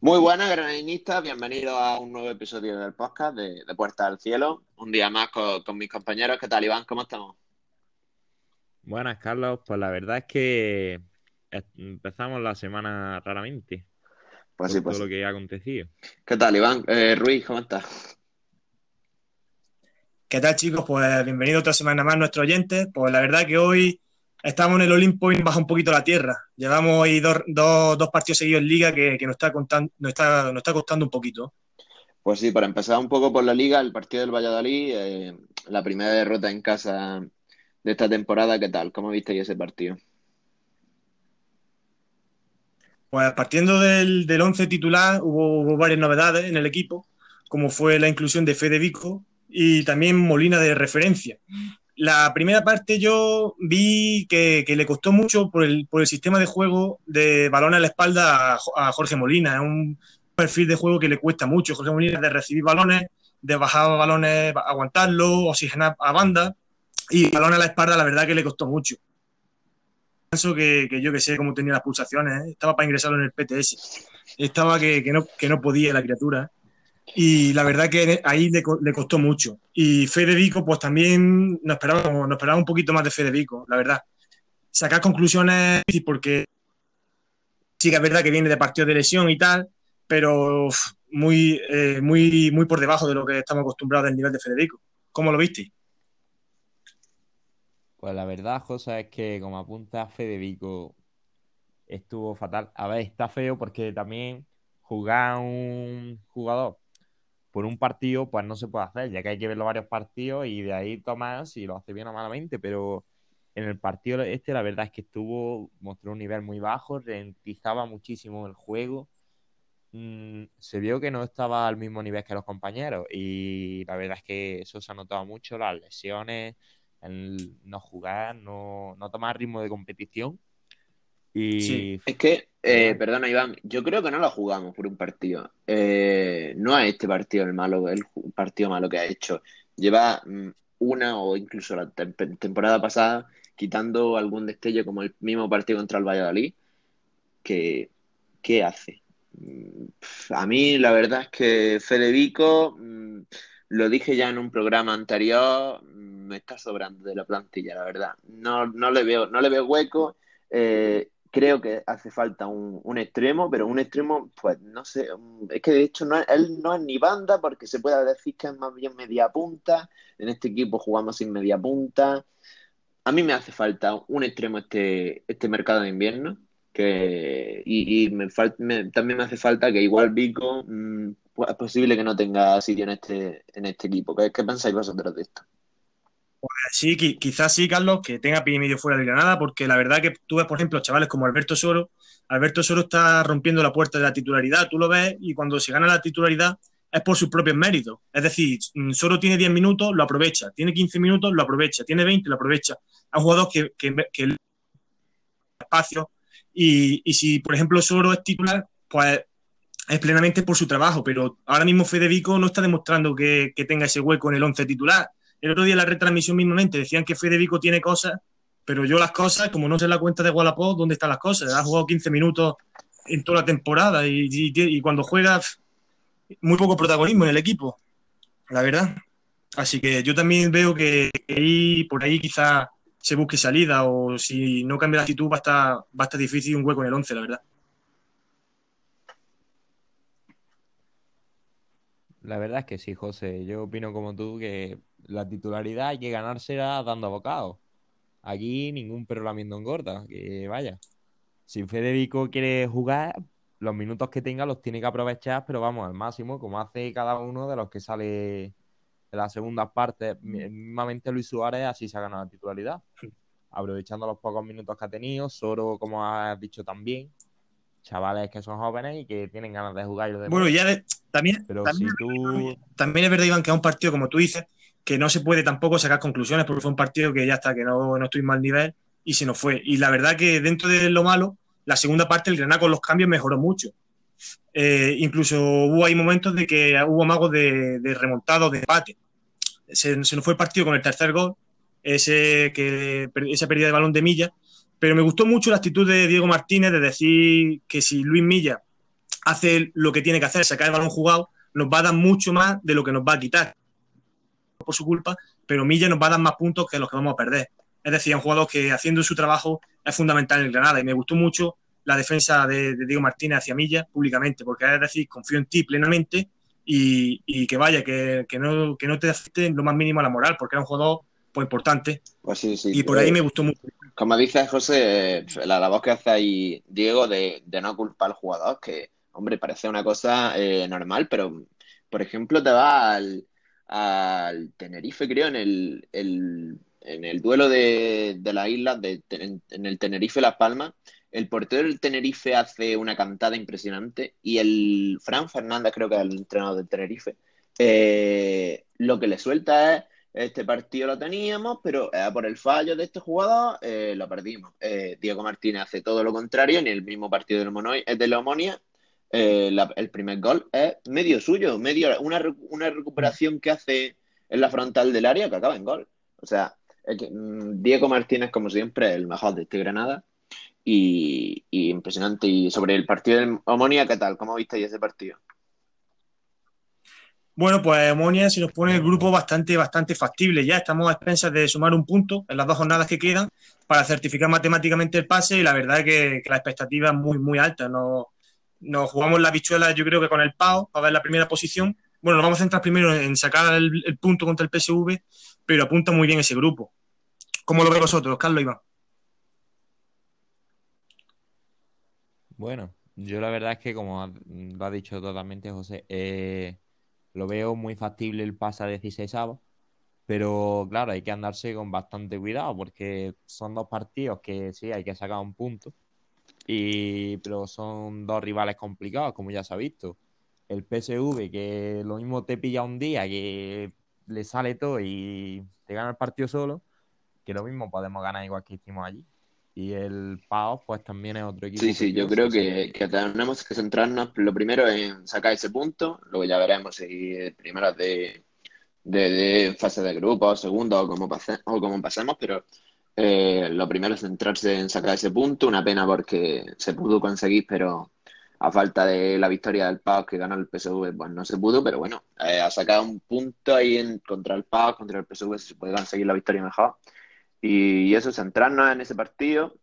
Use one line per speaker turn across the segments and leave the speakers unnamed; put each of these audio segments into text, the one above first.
Muy buenas, graninistas. Bienvenidos a un nuevo episodio del podcast de, Puerta al Cielo. Un día más con, mis compañeros. ¿Qué tal, Iván? ¿Cómo estamos?
Buenas, Carlos. Pues la verdad es que empezamos la semana raramente.
Pues sí, pues.
Todo lo que ha acontecido.
¿Qué tal, Iván? Eh, Ruiz, ¿cómo estás?
¿Qué tal, chicos? Pues bienvenido otra semana más nuestros oyentes. Pues la verdad que hoy estamos en el Olimpo y baja un poquito la tierra. Llevamos ahí dos, dos, partidos seguidos en liga que, nos, está contando, nos, está, nos está costando un poquito.
Pues sí, para empezar un poco por la liga, el partido del Valladolid, eh, la primera derrota en casa de esta temporada, ¿qué tal? ¿Cómo visteis ese partido?
Pues partiendo del, del once titular, hubo, varias novedades en el equipo, como fue la inclusión de Fede Vico y también Molina de referencia la primera parte yo vi que, le costó mucho por el, por el, sistema de juego de balón a la espalda a, Jorge Molina. Es un perfil de juego que le cuesta mucho. Jorge Molina de recibir balones, de bajar balones, aguantarlo, oxigenar a banda. Y balón a la espalda, la verdad que le costó mucho. Pienso que, que yo que sé cómo tenía las pulsaciones. ¿eh? Estaba para ingresarlo en el PTS. Estaba que, que, no, que no podía la criatura. Y la verdad que ahí le, costó mucho. Y Federico, pues también nos esperábamos, nos esperaba un poquito más de Federico, la verdad. Sacar conclusiones porque sí que es verdad que viene de partido de lesión y tal, pero muy, eh, muy, muy por debajo de lo que estamos acostumbrados del nivel de Federico. ¿Cómo lo viste?
Pues la verdad, José, es que como apunta Federico, estuvo fatal. A ver, está feo porque también jugar un jugador por un partido, pues no se puede hacer, ya que hay que verlo varios partidos y de ahí tomar si lo hace bien o malamente, pero en el partido este la verdad es que estuvo, mostró un nivel muy bajo, rentizaba muchísimo el juego, mm, se vio que no estaba al mismo nivel que los compañeros y la verdad es que eso se ha notado mucho, las lesiones, el no jugar, no, no tomar ritmo de competición
Sí, es que, eh, perdona Iván, yo creo que no lo jugamos por un partido. Eh, no es este partido el malo, el partido malo que ha hecho. Lleva mm, una o incluso la temporada pasada quitando algún destello como el mismo partido contra el Valladolid. Que, ¿Qué hace? Mm, a mí la verdad es que Federico, mm, lo dije ya en un programa anterior, me está sobrando de la plantilla, la verdad. No, no le veo, no le veo hueco. Eh, creo que hace falta un, extremo, pero un extremo, pues no sé, es que de hecho no, él no es ni banda porque se puede decir que es más bien media punta, en este equipo jugamos sin media punta. A mí me hace falta un extremo este, este mercado de invierno, que, y, me, también me hace falta que igual Vico mm, pues es posible que no tenga sitio en este, en este equipo. ¿Qué, qué pensáis vosotros de esto?
Sí, quizás sí, Carlos, que tenga pie y medio fuera de Granada, porque la verdad que tú ves, por ejemplo, chavales como Alberto Soro, Alberto Soro está rompiendo la puerta de la titularidad, tú lo ves, y cuando se gana la titularidad es por sus propios méritos. Es decir, mm, Soro tiene 10 minutos, lo aprovecha, tiene 15 minutos, lo aprovecha, tiene 20, lo aprovecha. Hay jugadores que, que, que espacio, y, y si, por ejemplo, Soro es titular, pues es plenamente por su trabajo, pero ahora mismo Federico no está demostrando que, que tenga ese hueco en el 11 titular el otro día en la retransmisión mismamente decían que Federico tiene cosas, pero yo las cosas, como no sé la cuenta de Wallapop, ¿dónde están las cosas? Ha jugado 15 minutos en toda la temporada y, cuando juega muy poco protagonismo en el equipo, la verdad. Así que yo también veo que ahí, por ahí quizás se busque salida o si no cambia la actitud va a estar, va a estar difícil un hueco en el 11, la verdad.
La verdad es que sí, José. Yo opino como tú que la titularidad hay que ganársela dando bocados. Aquí ningún perro lamiendo engorda, que vaya. Si Federico quiere jugar, los minutos que tenga los tiene que aprovechar, pero vamos, al máximo, como hace cada uno de los que sale de las segundas partes. Mismamente Luis Suárez así se ha ganado la titularidad. Aprovechando los pocos minutos que ha tenido, Soro, como has dicho también, chavales que son jóvenes y que tienen ganas de jugar.
bueno, ya también, también, es verdad, Iván, que es un partido, como tú dices, que no se puede tampoco sacar conclusiones porque fue un partido que ya está, que no, no estoy mal nivel y se nos fue. Y la verdad que dentro de lo malo, la segunda parte el Granada con los cambios mejoró mucho. Eh, incluso hubo ahí momentos de que hubo magos de, de remontado, de empate. Se, se, nos fue el partido con el tercer gol ese, que, esa pérdida de balón de Milla, pero me gustó mucho la actitud de Diego Martínez de decir que si Luis Milla hace lo que tiene que hacer, sacar el balón jugado, nos va a dar mucho más de lo que nos va a quitar por su culpa, pero Milla nos va a dar más puntos que los que vamos a perder. Es decir, un jugador que haciendo su trabajo es fundamental en el Granada y me gustó mucho la defensa de, Diego Martínez hacia Milla públicamente, porque es decir, confío en ti plenamente y, que vaya, que, no, que no te afecte lo más mínimo a la moral, porque era un jugador pues, importante.
Pues sí, sí,
y por ahí me gustó mucho.
Como dice José, la, voz que hace ahí Diego de, no culpar al jugador, que, hombre, parece una cosa eh, normal, pero, por ejemplo, te va al, al Tenerife, creo, en el, en el duelo de, de la isla, de, en, el Tenerife-Las Palmas, el portero del Tenerife hace una cantada impresionante y el Fran Fernández, creo que es el entrenador del Tenerife, eh, lo que le suelta es este partido lo teníamos, pero por el fallo de este jugador eh, lo perdimos. Eh, Diego Martínez hace todo lo contrario, en el mismo partido de la Omonia, el primer gol es medio suyo, medio una, una recuperación que hace en la frontal del área que acaba en gol. O sea, Mm, Diego Martínez, como siempre, el mejor de este Granada. Y, impresionante. Y sobre el partido de Omonia, ¿qué tal? ¿Cómo visteis ese partido?
Bueno, pues Omonia se nos pone el grupo bastante, bastante factible ya. Estamos a expensas de sumar un punto en las dos jornadas que quedan para certificar matemáticamente el pase y la verdad es que, la expectativa es muy, muy alta. Nos, jugamos la bichuela yo creo que con el PAO para ver la primera posición. Bueno, nos vamos a centrar primero en sacar el, punto contra el PSV pero apunta muy bien ese grupo. ¿Cómo lo veis vosotros, Carlos Iván?
Bueno, yo la verdad es que, como lo ha dicho totalmente José, eh, lo veo muy factible el pase a 16 avos, pero claro, hay que andarse con bastante cuidado porque son dos partidos que sí, hay que sacar un punto, y, pero son dos rivales complicados, como ya se ha visto. El PSV, que lo mismo te pilla un día que le sale todo y te gana el partido solo, que lo mismo podemos ganar igual que hicimos allí. Y el PAO, pues también es otro equipo.
Sí, sí, yo creo que, tenemos que centrarnos lo primero en sacar ese punto, luego ya veremos si primero de, de, fase de grupo, segundo o como, pase, o como pasemos, pero eh, lo primero es centrarse en sacar ese punto. Una pena porque se pudo conseguir, pero a falta de la victoria del PAOK que gana el PSV, pues no se pudo, pero bueno, eh, ha sacado un punto ahí en, contra el PAOK, contra el PSV, si se puede conseguir la victoria mejor. Y, eso, centrarnos en ese partido.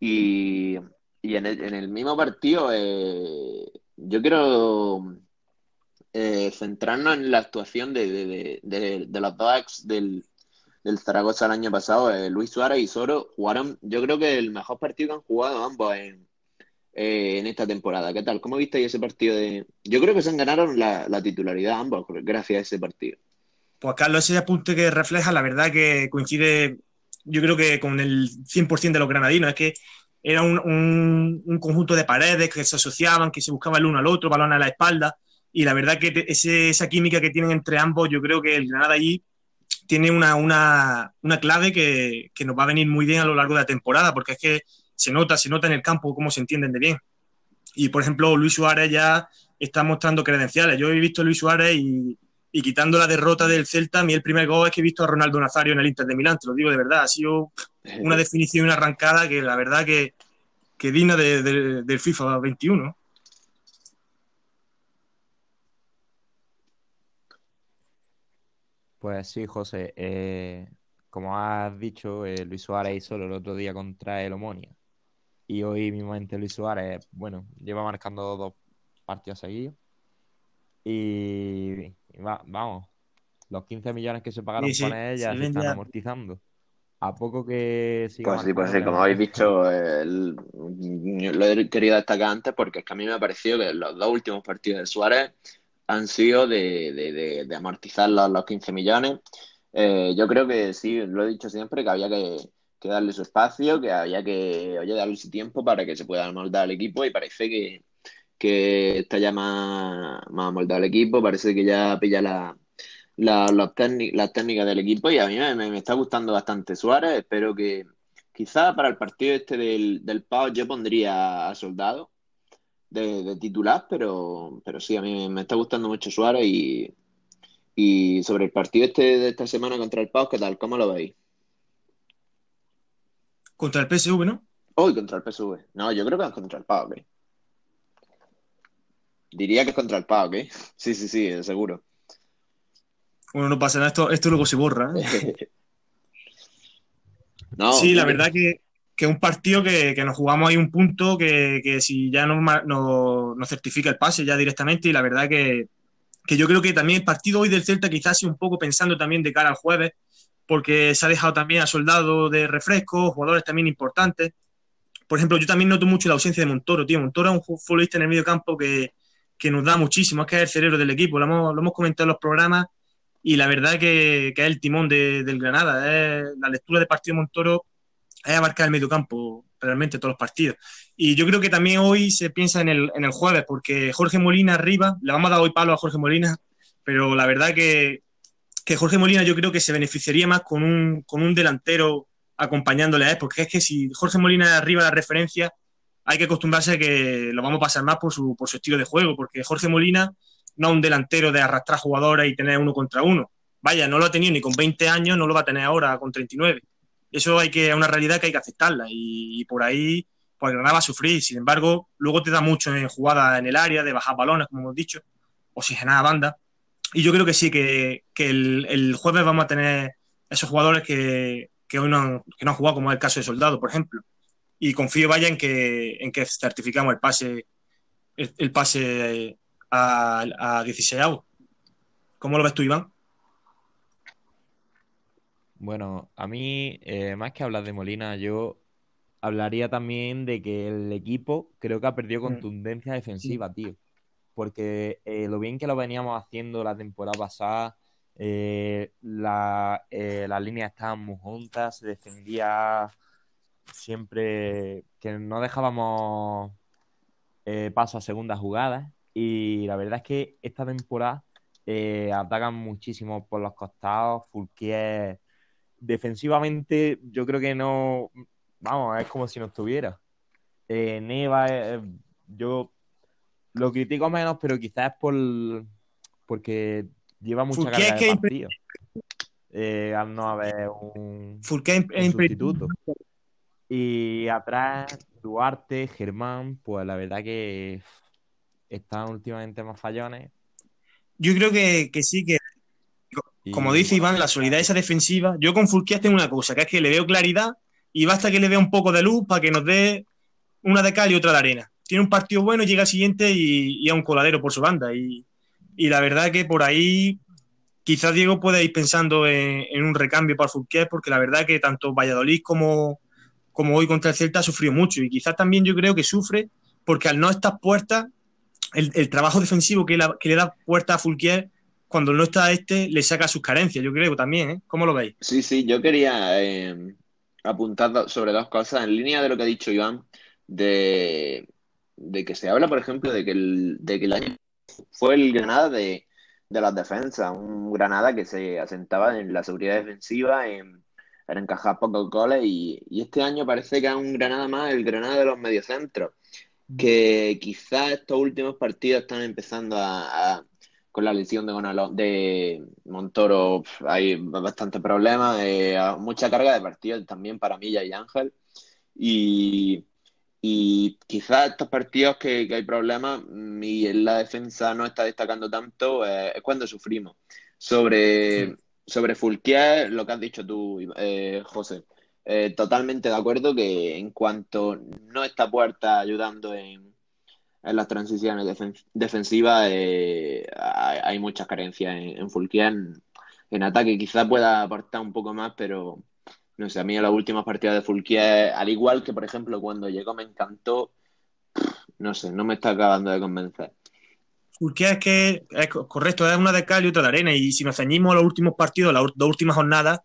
Y, en, el, mismo partido, eh, yo quiero eh, centrarnos en la actuación de, los dos ex del, del Zaragoza el año pasado. Luis Suárez y Soro jugaron, yo creo que el mejor partido que han jugado ambos en eh, en esta temporada. ¿Qué tal? ¿Cómo visteis ese partido de...? Yo creo que se ganaron la, titularidad ambos gracias a ese partido.
Pues Carlos, ese apunte que refleja, la verdad que coincide, yo creo que con el 100% de los granadinos, es que era un, conjunto de paredes que se asociaban, que se buscaban el uno al otro, balón a la espalda, y la verdad que esa química que tienen entre ambos, yo creo que el Granada allí tiene una, una, clave que, que, nos va a venir muy bien a lo largo de la temporada, porque es que se nota, se nota en el campo cómo se entienden de bien. Y por ejemplo, Luis Suárez ya está mostrando credenciales. Yo he visto a Luis Suárez y, quitando la derrota del Celta, a mí el primer gol es que he visto a Ronaldo Nazario en el Inter de Milán, te lo digo de verdad. Ha sido una definición y una arrancada que la verdad que, que digna del FIFA 21.
Pues sí, José. Eh, como has dicho, eh, Luis Suárez hizo el otro día contra el Omonia y hoy mismamente Luis Suárez, bueno, lleva marcando dos partidos seguidos. Y, vamos, los 15 millones que se pagaron con ella se están amortizando. A poco que
siga Pues sí, pues sí, como habéis visto, lo he querido destacar antes porque es que a mí me ha parecido que los dos últimos partidos de Suárez han sido de, amortizar los, los 15 millones. Eh, yo creo que sí, lo he dicho siempre, que había que, darle su espacio, que había que darle su tiempo para que se pueda moldar el equipo y parece que, que está ya más, más el equipo, parece que ya pilla la, la, las técnicas del equipo y a mí me, está gustando bastante Suárez, espero que quizá para el partido este del, del Pau yo pondría a Soldado de, titular, pero, pero sí, a mí me está gustando mucho Suárez y, y sobre el partido este de esta semana contra el Pau, ¿qué tal? ¿Cómo lo veis?
Contra el PSV, ¿no?
Hoy contra el PSV. No, yo creo que es contra el PAOK. Diría que es contra el PAOK, ¿eh? Sí, sí, sí, seguro.
Bueno, no pasa nada, esto, esto luego se borra. ¿eh? no, sí, la verdad que, que es un partido que, nos jugamos ahí un punto que, que si ya nos, no certifica el pase ya directamente y la verdad que, que yo creo que también el partido hoy del Celta quizás sea un poco pensando también de cara al jueves, porque se ha dejado también a Soldado de refresco, jugadores también importantes. Por ejemplo, yo también noto mucho la ausencia de Montoro, tío. Montoro es un futbolista en el medio campo que, que nos da muchísimo, es que es el cerebro del equipo, lo hemos, lo hemos comentado en los programas y la verdad que, que es el timón de, del Granada. La lectura de partido de Montoro es abarcar el medio campo realmente todos los partidos. Y yo creo que también hoy se piensa en el, en el jueves, porque Jorge Molina arriba, le vamos a dar hoy palo a Jorge Molina, pero la verdad que, que Jorge Molina yo creo que se beneficiaría más con un, con un delantero acompañándole a él, porque es que si Jorge Molina arriba la referencia, hay que acostumbrarse a que lo vamos a pasar más por su, por su estilo de juego, porque Jorge Molina no es un delantero de arrastrar jugadores y tener uno contra uno. Vaya, no lo ha tenido ni con 20 años, no lo va a tener ahora con 39. Eso hay que, es una realidad que hay que aceptarla y, por ahí pues Granada va a sufrir. Sin embargo, luego te da mucho en jugada en el área, de bajar balones, como hemos dicho, oxigenar banda. Y yo creo que sí, que, el, jueves vamos a tener esos jugadores que, hoy no han, que no han jugado, como es el caso de Soldado, por ejemplo. Y confío, vaya, en que, en que certificamos el pase, el, pase a, a 16 ¿Cómo lo ves tú, Iván?
Bueno, a mí, eh, más que hablar de Molina, yo hablaría también de que el equipo creo que ha perdido mm. contundencia defensiva, tío. Porque eh, lo bien que lo veníamos haciendo la temporada pasada, eh, la, las líneas estaban muy juntas, se defendía siempre que no dejábamos paso a segundas jugadas. Y la verdad es que esta temporada atacan muchísimo por los costados. Fulquier defensivamente yo creo que no, vamos, es como si no estuviera. Eh, Neva, eh, yo lo critico menos, pero quizás es por porque lleva mucha carga de partido. Eh, al no haber un, sustituto. Y atrás, Duarte, Germán, pues la verdad que están últimamente más fallones.
Yo creo que, que sí, que como dice Iván, la solidez esa defensiva. Yo con Fulquias tengo una cosa, que es que le veo claridad y basta que le vea un poco de luz para que nos dé una de cal y otra de arena. Tiene un partido bueno, llega al siguiente y, a un coladero por su banda. Y, la verdad que por ahí quizás Diego pueda ir pensando en, un recambio para Fulquier, porque la verdad que tanto Valladolid como, como hoy contra el Celta ha sufrido mucho. Y quizás también yo creo que sufre porque al no estar puerta, el, trabajo defensivo que, que le da puerta a Fulquier cuando no está este, le saca sus carencias, yo creo también, ¿eh? ¿Cómo lo veis?
Sí, sí, yo quería eh, apuntar sobre dos cosas en línea de lo que ha dicho Iván, de, que se habla, por ejemplo, de que el, de que el año fue el Granada de, las defensas, un Granada que se asentaba en la seguridad defensiva, en, encajar pocos goles, y, este año parece que es un Granada más, el Granada de los mediocentros, que quizás estos últimos partidos están empezando a con la lesión de, de Montoro hay bastante problemas, eh, mucha carga de partidos también para Milla y Ángel. Y, y quizás estos partidos que, hay problemas y en la defensa no está destacando tanto, eh, es cuando sufrimos. Sobre, sobre Fulquier, lo que has dicho tú, eh, José, totalmente de acuerdo que en cuanto no está Puerta ayudando en en las transiciones defensivas eh, hay, muchas carencias en, en En, ataque quizás pueda aportar un poco más, pero no sé, a mí en las últimas partidas de Fulquier, al igual que por ejemplo cuando llegó me encantó, no sé, no me está acabando de convencer.
Fulquier es que es correcto, es una de cal y otra de arena, y si nos ceñimos a los últimos partidos, las dos últimas jornadas,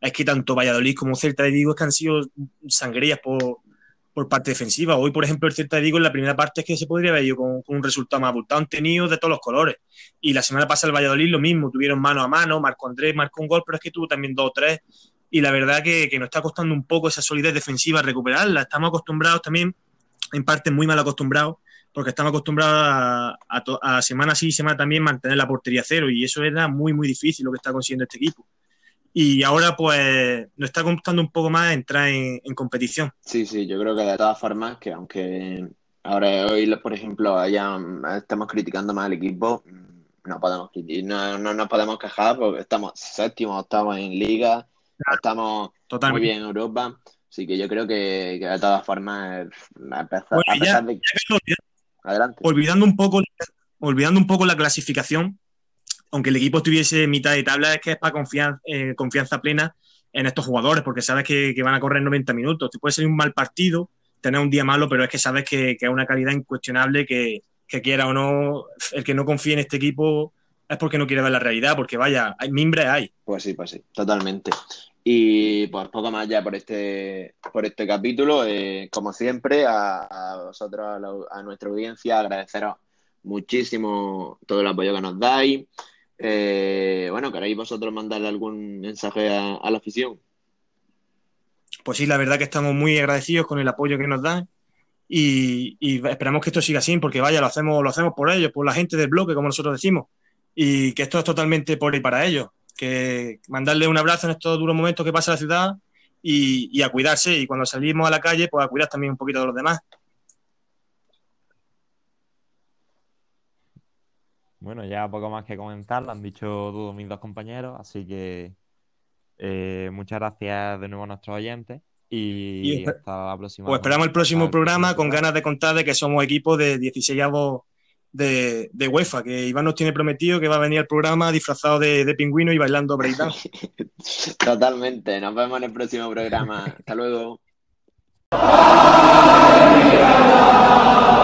es que tanto Valladolid como Celta de Vigo es que han sido sangrías por, por parte defensiva. Hoy, por ejemplo, el Celta de Vigo en la primera parte es que se podría haber ido con, un resultado más abultado. Han tenido de todos los colores. Y la semana pasada el Valladolid lo mismo. Tuvieron mano a mano, Marco Andrés marcó un gol, pero es que tuvo también dos o tres. Y la verdad que, que nos está costando un poco esa solidez defensiva recuperarla. Estamos acostumbrados también, en parte muy mal acostumbrados, porque estamos acostumbrados a, a, semana sí y semana también mantener la portería cero. Y eso era muy, muy difícil lo que está consiguiendo este equipo. Y ahora pues nos está costando un poco más entrar en, competición.
Sí, sí, yo creo que de todas formas que aunque ahora hoy, por ejemplo, estamos criticando más al equipo, no podemos no, no nos podemos quejar porque estamos séptimos, estamos en liga, estamos muy bien en Europa. Así que yo creo que, de todas formas, a pesar, de...
Adelante. Olvidando un poco, olvidando un poco la clasificación, aunque el equipo estuviese mitad de tabla, es que es para confianza, eh, confianza plena en estos jugadores, porque sabes que, van a correr 90 minutos. Te puede ser un mal partido, tener un día malo, pero es que sabes que, que es una calidad incuestionable que, quiera o no, el que no confíe en este equipo es porque no quiere ver la realidad, porque vaya, hay mimbres hay.
Pues sí, pues sí, totalmente. Y pues poco más ya por este, por este capítulo. Eh, como siempre, a, vosotros, a, nuestra audiencia, agradeceros muchísimo todo el apoyo que nos dais. Eh, bueno, ¿queréis vosotros mandarle algún mensaje a, la afición?
Pues sí, la verdad que estamos muy agradecidos con el apoyo que nos dan y, esperamos que esto siga así, porque vaya, lo hacemos, lo hacemos por ellos, por la gente del bloque, como nosotros decimos, y que esto es totalmente por y para ellos. Que mandarle un abrazo en estos duros momentos que pasa la ciudad y, y a cuidarse, y cuando salimos a la calle, pues a cuidar también un poquito de los demás.
Bueno, ya poco más que comentar, lo han dicho todos mis dos compañeros, así que eh, muchas gracias de nuevo a nuestros oyentes y, hasta la próxima.
Pues esperamos el próximo programa con ganas de contar de que somos equipo de 16 de, de UEFA, que Iván nos tiene prometido que va a venir al programa disfrazado de, pingüino y bailando breakdance.
Totalmente, nos vemos en el próximo programa. Hasta luego.